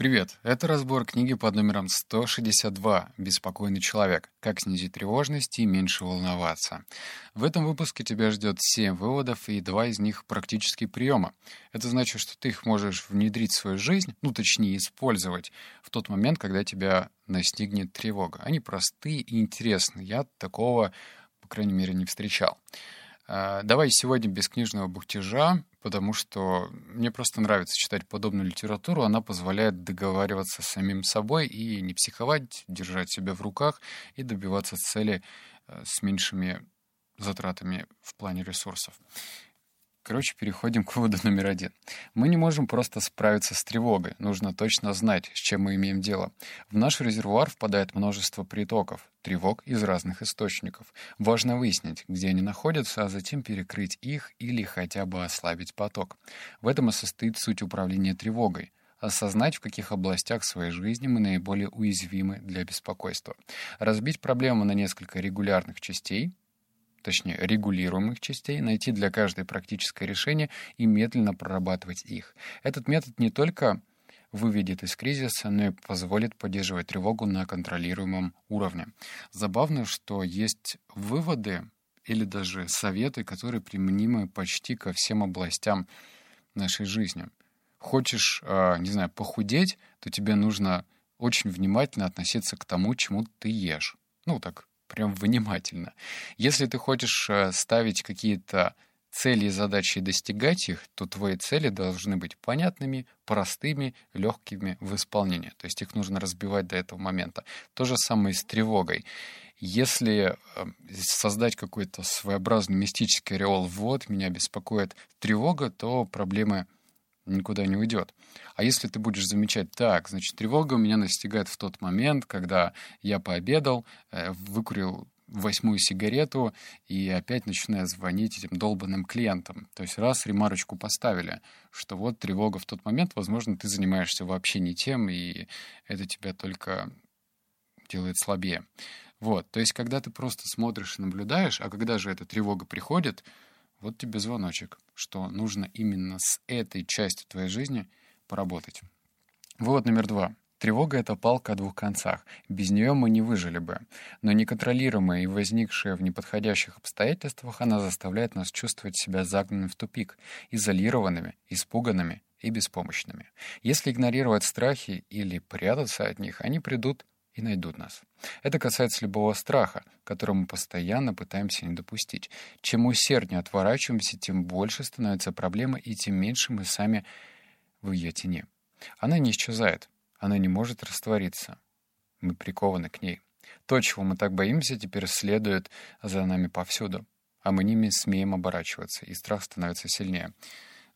Привет! Это разбор книги под номером 162 «Беспокойный человек. Как снизить тревожность и меньше волноваться». В этом выпуске тебя ждет 7 выводов и два из них практические приема. Это значит, что ты их можешь внедрить в свою жизнь, ну точнее использовать, в тот момент, когда тебя настигнет тревога. Они простые и интересны. Я такого, по крайней мере, не встречал. А, давай сегодня без книжного бухтежа, потому что мне просто нравится читать подобную литературу. Она позволяет договариваться с самим собой и не психовать, держать себя в руках и добиваться цели э, с меньшими затратами в плане ресурсов. Короче, переходим к выводу номер один. Мы не можем просто справиться с тревогой. Нужно точно знать, с чем мы имеем дело. В наш резервуар впадает множество притоков, тревог из разных источников. Важно выяснить, где они находятся, а затем перекрыть их или хотя бы ослабить поток. В этом и состоит суть управления тревогой осознать, в каких областях своей жизни мы наиболее уязвимы для беспокойства, разбить проблему на несколько регулярных частей, точнее регулируемых частей, найти для каждой практическое решение и медленно прорабатывать их. Этот метод не только выведет из кризиса, но и позволит поддерживать тревогу на контролируемом уровне. Забавно, что есть выводы или даже советы, которые применимы почти ко всем областям нашей жизни. Хочешь, а, не знаю, похудеть, то тебе нужно очень внимательно относиться к тому, чему ты ешь. Ну, так прям внимательно. Если ты хочешь э, ставить какие-то цели и задачи и достигать их, то твои цели должны быть понятными, простыми, легкими в исполнении. То есть их нужно разбивать до этого момента. То же самое и с тревогой. Если э, создать какой-то своеобразный мистический ореол «вот, меня беспокоит тревога», то проблемы никуда не уйдет. А если ты будешь замечать, так, значит, тревога меня настигает в тот момент, когда я пообедал, э, выкурил восьмую сигарету и опять начинаю звонить этим долбанным клиентам. То есть раз ремарочку поставили, что вот тревога в тот момент, возможно, ты занимаешься вообще не тем, и это тебя только делает слабее. Вот, то есть когда ты просто смотришь и наблюдаешь, а когда же эта тревога приходит, вот тебе звоночек, что нужно именно с этой частью твоей жизни поработать. Вывод номер два. Тревога — это палка о двух концах. Без нее мы не выжили бы. Но неконтролируемая и возникшая в неподходящих обстоятельствах, она заставляет нас чувствовать себя загнанными в тупик, изолированными, испуганными и беспомощными. Если игнорировать страхи или прятаться от них, они придут и найдут нас. Это касается любого страха, который мы постоянно пытаемся не допустить. Чем усерднее отворачиваемся, тем больше становится проблема, и тем меньше мы сами в ее тени. Она не исчезает, она не может раствориться. Мы прикованы к ней. То, чего мы так боимся, теперь следует за нами повсюду, а мы ними смеем оборачиваться, и страх становится сильнее.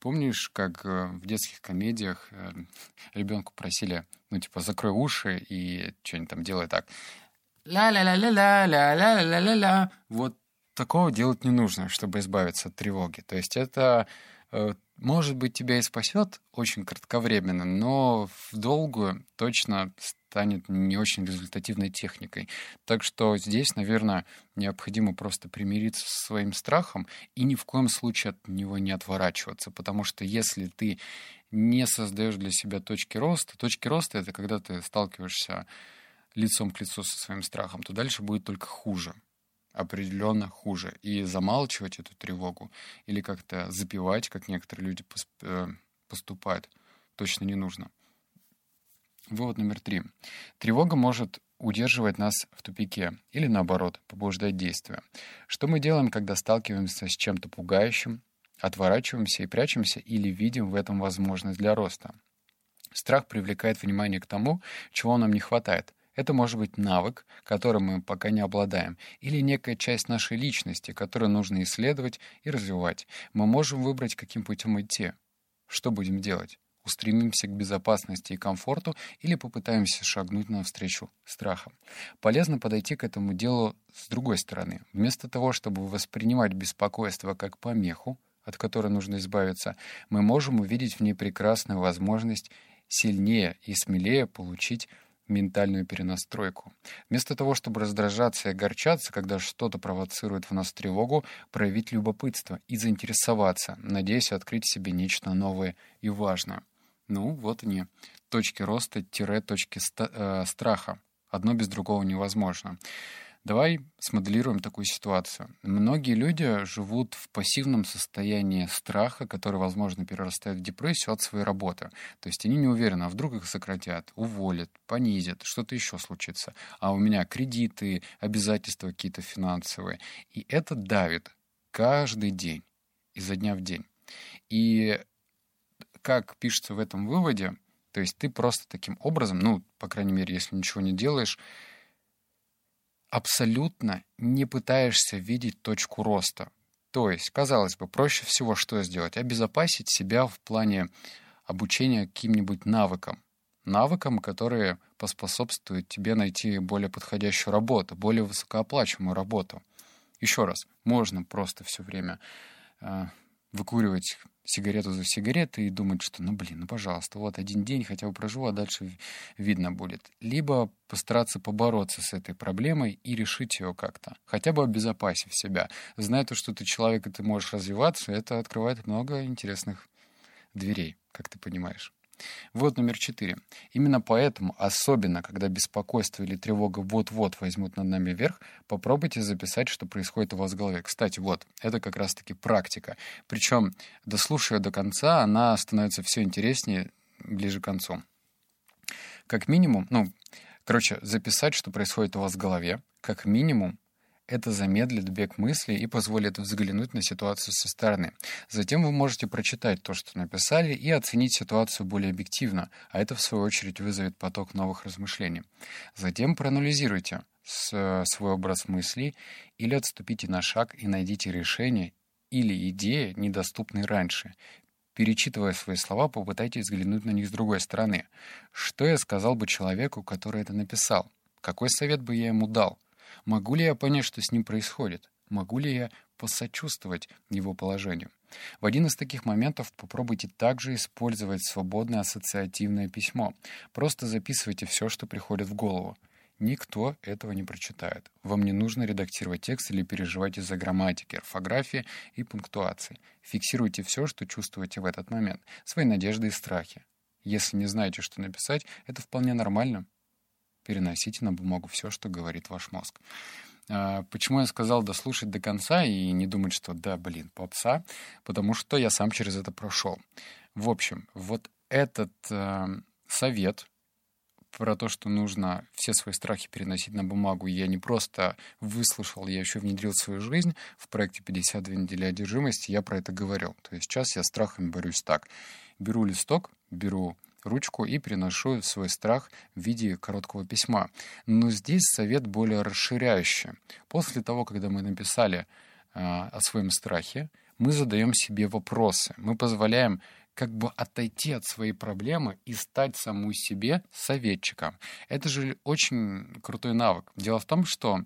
Помнишь, как э, в детских комедиях э, ребенку просили, ну, типа, закрой уши и что-нибудь там делай так. Ла-ла-ла-ла-ла-ла-ла-ла-ла-ла. Вот такого делать не нужно, чтобы избавиться от тревоги. То есть это может быть, тебя и спасет очень кратковременно, но в долгую точно станет не очень результативной техникой. Так что здесь, наверное, необходимо просто примириться со своим страхом и ни в коем случае от него не отворачиваться, потому что если ты не создаешь для себя точки роста, точки роста — это когда ты сталкиваешься лицом к лицу со своим страхом, то дальше будет только хуже определенно хуже. И замалчивать эту тревогу или как-то запивать, как некоторые люди э, поступают, точно не нужно. Вывод номер три. Тревога может удерживать нас в тупике или, наоборот, побуждать действия. Что мы делаем, когда сталкиваемся с чем-то пугающим, отворачиваемся и прячемся или видим в этом возможность для роста? Страх привлекает внимание к тому, чего нам не хватает, это может быть навык, которым мы пока не обладаем, или некая часть нашей личности, которую нужно исследовать и развивать. Мы можем выбрать, каким путем идти. Что будем делать? Устремимся к безопасности и комфорту или попытаемся шагнуть навстречу страхам. Полезно подойти к этому делу с другой стороны. Вместо того, чтобы воспринимать беспокойство как помеху, от которой нужно избавиться, мы можем увидеть в ней прекрасную возможность сильнее и смелее получить ментальную перенастройку. Вместо того, чтобы раздражаться и огорчаться, когда что-то провоцирует в нас тревогу, проявить любопытство и заинтересоваться, надеясь открыть себе нечто новое и важное. Ну, вот они, точки роста-точки э, страха. Одно без другого невозможно. Давай смоделируем такую ситуацию. Многие люди живут в пассивном состоянии страха, который, возможно, перерастает в депрессию от своей работы. То есть они не уверены, а вдруг их сократят, уволят, понизят, что-то еще случится. А у меня кредиты, обязательства какие-то финансовые. И это давит каждый день, изо дня в день. И как пишется в этом выводе, то есть ты просто таким образом, ну, по крайней мере, если ничего не делаешь, абсолютно не пытаешься видеть точку роста. То есть, казалось бы, проще всего что сделать? Обезопасить себя в плане обучения каким-нибудь навыкам. Навыкам, которые поспособствуют тебе найти более подходящую работу, более высокооплачиваемую работу. Еще раз, можно просто все время э, выкуривать сигарету за сигаретой и думать, что, ну, блин, ну, пожалуйста, вот один день хотя бы проживу, а дальше видно будет. Либо постараться побороться с этой проблемой и решить ее как-то, хотя бы обезопасив себя. Зная то, что ты человек и ты можешь развиваться, это открывает много интересных дверей, как ты понимаешь. Вот номер четыре. Именно поэтому, особенно когда беспокойство или тревога вот-вот возьмут над нами вверх, попробуйте записать, что происходит у вас в голове. Кстати, вот, это как раз-таки практика. Причем, дослушая до конца, она становится все интереснее ближе к концу. Как минимум, ну, короче, записать, что происходит у вас в голове, как минимум это замедлит бег мыслей и позволит взглянуть на ситуацию со стороны. Затем вы можете прочитать то, что написали, и оценить ситуацию более объективно, а это, в свою очередь, вызовет поток новых размышлений. Затем проанализируйте свой образ мыслей или отступите на шаг и найдите решение или идеи, недоступные раньше. Перечитывая свои слова, попытайтесь взглянуть на них с другой стороны. Что я сказал бы человеку, который это написал? Какой совет бы я ему дал? Могу ли я понять, что с ним происходит? Могу ли я посочувствовать его положению? В один из таких моментов попробуйте также использовать свободное ассоциативное письмо. Просто записывайте все, что приходит в голову. Никто этого не прочитает. Вам не нужно редактировать текст или переживать из-за грамматики, орфографии и пунктуации. Фиксируйте все, что чувствуете в этот момент, свои надежды и страхи. Если не знаете, что написать, это вполне нормально переносите на бумагу все, что говорит ваш мозг. А, почему я сказал дослушать до конца и не думать, что да, блин, попса? Потому что я сам через это прошел. В общем, вот этот э, совет про то, что нужно все свои страхи переносить на бумагу, я не просто выслушал, я еще внедрил в свою жизнь. В проекте «52 недели одержимости» я про это говорил. То есть сейчас я страхами борюсь так. Беру листок, беру ручку и приношу свой страх в виде короткого письма. Но здесь совет более расширяющий. После того, когда мы написали э, о своем страхе, мы задаем себе вопросы. Мы позволяем как бы отойти от своей проблемы и стать саму себе советчиком. Это же очень крутой навык. Дело в том, что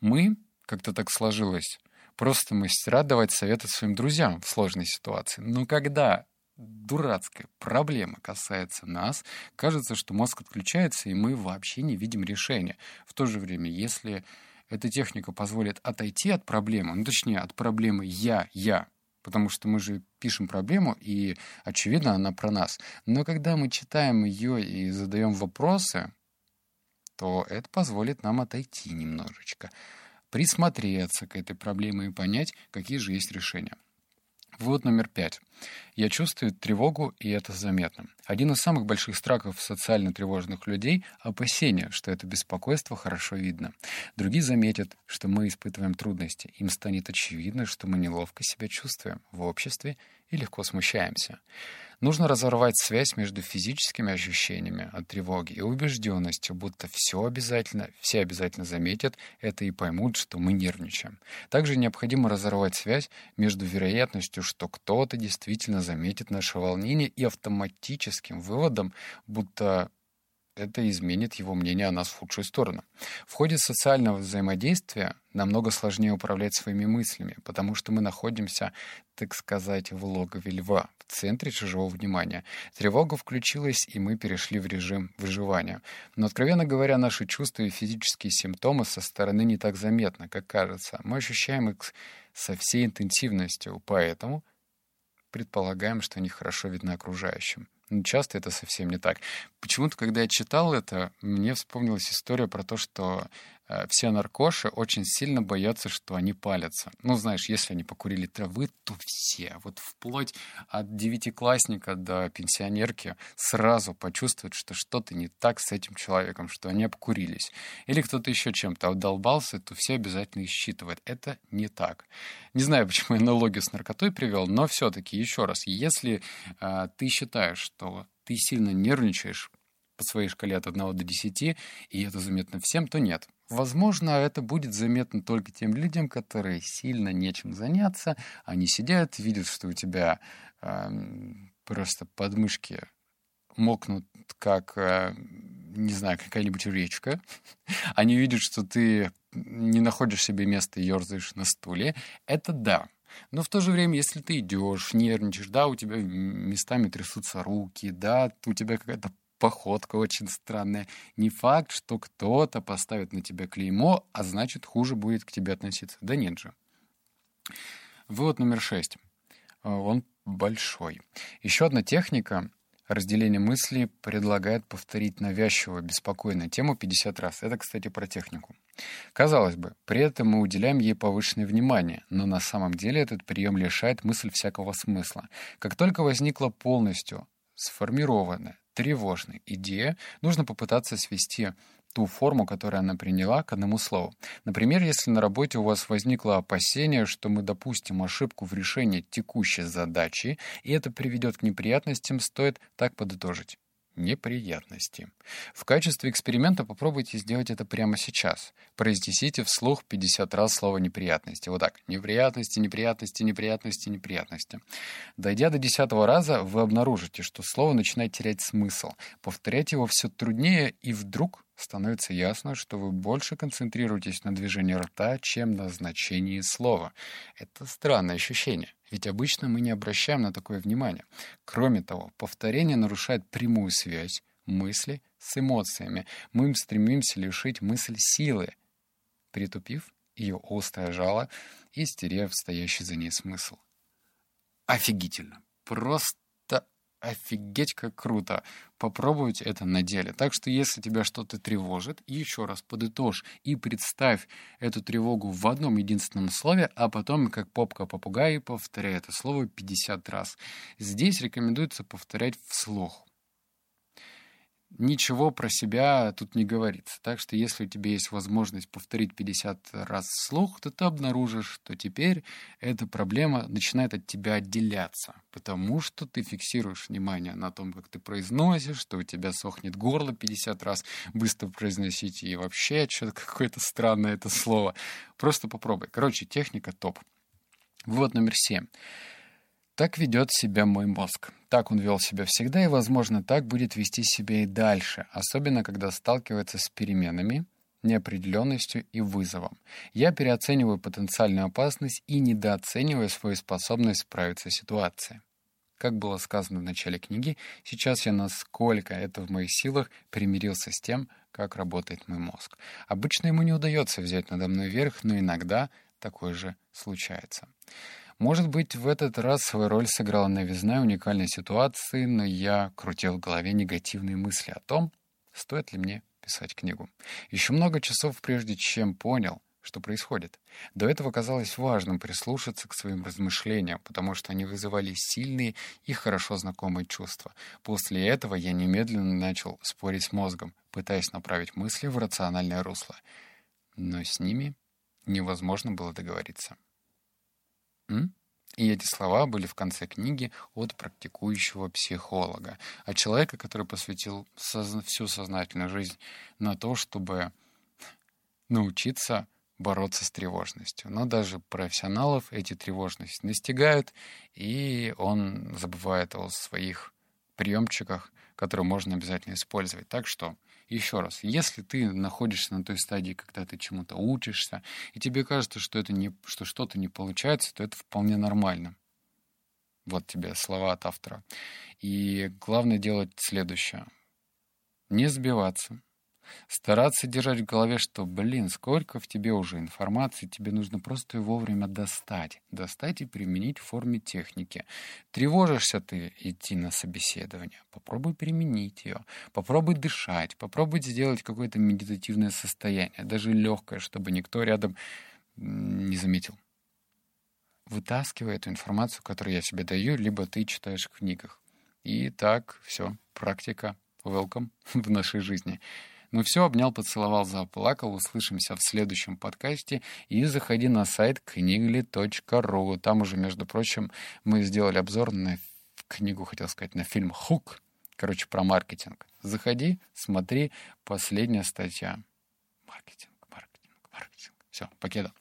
мы, как-то так сложилось, просто мастера давать советы своим друзьям в сложной ситуации. Но когда дурацкая проблема касается нас, кажется, что мозг отключается, и мы вообще не видим решения. В то же время, если эта техника позволит отойти от проблемы, ну, точнее, от проблемы «я», «я», потому что мы же пишем проблему, и, очевидно, она про нас. Но когда мы читаем ее и задаем вопросы, то это позволит нам отойти немножечко, присмотреться к этой проблеме и понять, какие же есть решения. Вывод номер пять. Я чувствую тревогу, и это заметно. Один из самых больших страхов социально тревожных людей — опасение, что это беспокойство хорошо видно. Другие заметят, что мы испытываем трудности. Им станет очевидно, что мы неловко себя чувствуем в обществе и легко смущаемся. Нужно разорвать связь между физическими ощущениями от тревоги и убежденностью, будто все обязательно, все обязательно заметят это и поймут, что мы нервничаем. Также необходимо разорвать связь между вероятностью, что кто-то действительно заметит наше волнение и автоматическим выводом, будто это изменит его мнение о нас в худшую сторону. В ходе социального взаимодействия намного сложнее управлять своими мыслями, потому что мы находимся, так сказать, в логове льва, в центре чужого внимания. Тревога включилась, и мы перешли в режим выживания. Но, откровенно говоря, наши чувства и физические симптомы со стороны не так заметны, как кажется. Мы ощущаем их со всей интенсивностью, поэтому предполагаем, что они хорошо видны окружающим. Но часто это совсем не так. Почему-то, когда я читал это, мне вспомнилась история про то, что все наркоши очень сильно боятся, что они палятся. Ну, знаешь, если они покурили травы, то все, вот вплоть от девятиклассника до пенсионерки, сразу почувствуют, что что-то не так с этим человеком, что они обкурились. Или кто-то еще чем-то обдолбался, то все обязательно считывают. Это не так. Не знаю, почему я аналогию с наркотой привел, но все-таки, еще раз, если э, ты считаешь, что ты сильно нервничаешь по своей шкале от 1 до 10, и это заметно всем, то нет. Возможно, это будет заметно только тем людям, которые сильно нечем заняться. Они сидят, видят, что у тебя э, просто подмышки мокнут, как, э, не знаю, какая-нибудь речка. Они видят, что ты не находишь себе места и ерзаешь на стуле. Это да. Но в то же время, если ты идешь, нервничаешь, да, у тебя местами трясутся руки, да, у тебя какая-то походка очень странная. Не факт, что кто-то поставит на тебя клеймо, а значит, хуже будет к тебе относиться. Да нет же. Вывод номер шесть. А, он большой. Еще одна техника разделения мысли предлагает повторить навязчивую, беспокойную тему 50 раз. Это, кстати, про технику. Казалось бы, при этом мы уделяем ей повышенное внимание, но на самом деле этот прием лишает мысль всякого смысла. Как только возникла полностью сформированная, тревожной идея, нужно попытаться свести ту форму, которую она приняла, к одному слову. Например, если на работе у вас возникло опасение, что мы допустим ошибку в решении текущей задачи, и это приведет к неприятностям, стоит так подытожить неприятности. В качестве эксперимента попробуйте сделать это прямо сейчас. Произнесите вслух 50 раз слово «неприятности». Вот так. Неприятности, неприятности, неприятности, неприятности. Дойдя до десятого раза, вы обнаружите, что слово начинает терять смысл. Повторять его все труднее, и вдруг становится ясно, что вы больше концентрируетесь на движении рта, чем на значении слова. Это странное ощущение, ведь обычно мы не обращаем на такое внимание. Кроме того, повторение нарушает прямую связь мысли с эмоциями. Мы им стремимся лишить мысль силы, притупив ее острое жало и стерев стоящий за ней смысл. Офигительно! Просто офигеть как круто. Попробуйте это на деле. Так что если тебя что-то тревожит, еще раз подытожь и представь эту тревогу в одном единственном слове, а потом, как попка попугай, повторяй это слово 50 раз. Здесь рекомендуется повторять вслух ничего про себя тут не говорится. Так что если у тебя есть возможность повторить 50 раз вслух, то ты обнаружишь, что теперь эта проблема начинает от тебя отделяться, потому что ты фиксируешь внимание на том, как ты произносишь, что у тебя сохнет горло 50 раз, быстро произносить и вообще что-то какое-то странное это слово. Просто попробуй. Короче, техника топ. Вывод номер семь. Так ведет себя мой мозг. Так он вел себя всегда и, возможно, так будет вести себя и дальше, особенно когда сталкивается с переменами, неопределенностью и вызовом. Я переоцениваю потенциальную опасность и недооцениваю свою способность справиться с ситуацией. Как было сказано в начале книги, сейчас я насколько это в моих силах примирился с тем, как работает мой мозг. Обычно ему не удается взять надо мной верх, но иногда такое же случается. Может быть, в этот раз свою роль сыграла новизна уникальной ситуации, но я крутил в голове негативные мысли о том, стоит ли мне писать книгу. Еще много часов, прежде чем понял, что происходит. До этого казалось важным прислушаться к своим размышлениям, потому что они вызывали сильные и хорошо знакомые чувства. После этого я немедленно начал спорить с мозгом, пытаясь направить мысли в рациональное русло. Но с ними невозможно было договориться. И эти слова были в конце книги от практикующего психолога, от человека, который посвятил созна- всю сознательную жизнь на то, чтобы научиться бороться с тревожностью. Но даже профессионалов эти тревожности настигают, и он забывает о своих приемчиках, которые можно обязательно использовать. Так что еще раз, если ты находишься на той стадии, когда ты чему-то учишься, и тебе кажется, что, это не, что что-то не получается, то это вполне нормально. Вот тебе слова от автора. И главное делать следующее. Не сбиваться, Стараться держать в голове, что, блин, сколько в тебе уже информации, тебе нужно просто ее вовремя достать. Достать и применить в форме техники. Тревожишься ты идти на собеседование. Попробуй применить ее. Попробуй дышать. Попробуй сделать какое-то медитативное состояние. Даже легкое, чтобы никто рядом не заметил. Вытаскивай эту информацию, которую я себе даю, либо ты читаешь в книгах. И так, все, практика, welcome в нашей жизни. Ну все, обнял, поцеловал, заплакал. Услышимся в следующем подкасте. И заходи на сайт книгли.ру. Там уже, между прочим, мы сделали обзор на книгу, хотел сказать, на фильм «Хук». Короче, про маркетинг. Заходи, смотри, последняя статья. Маркетинг, маркетинг, маркетинг. Все, покеда.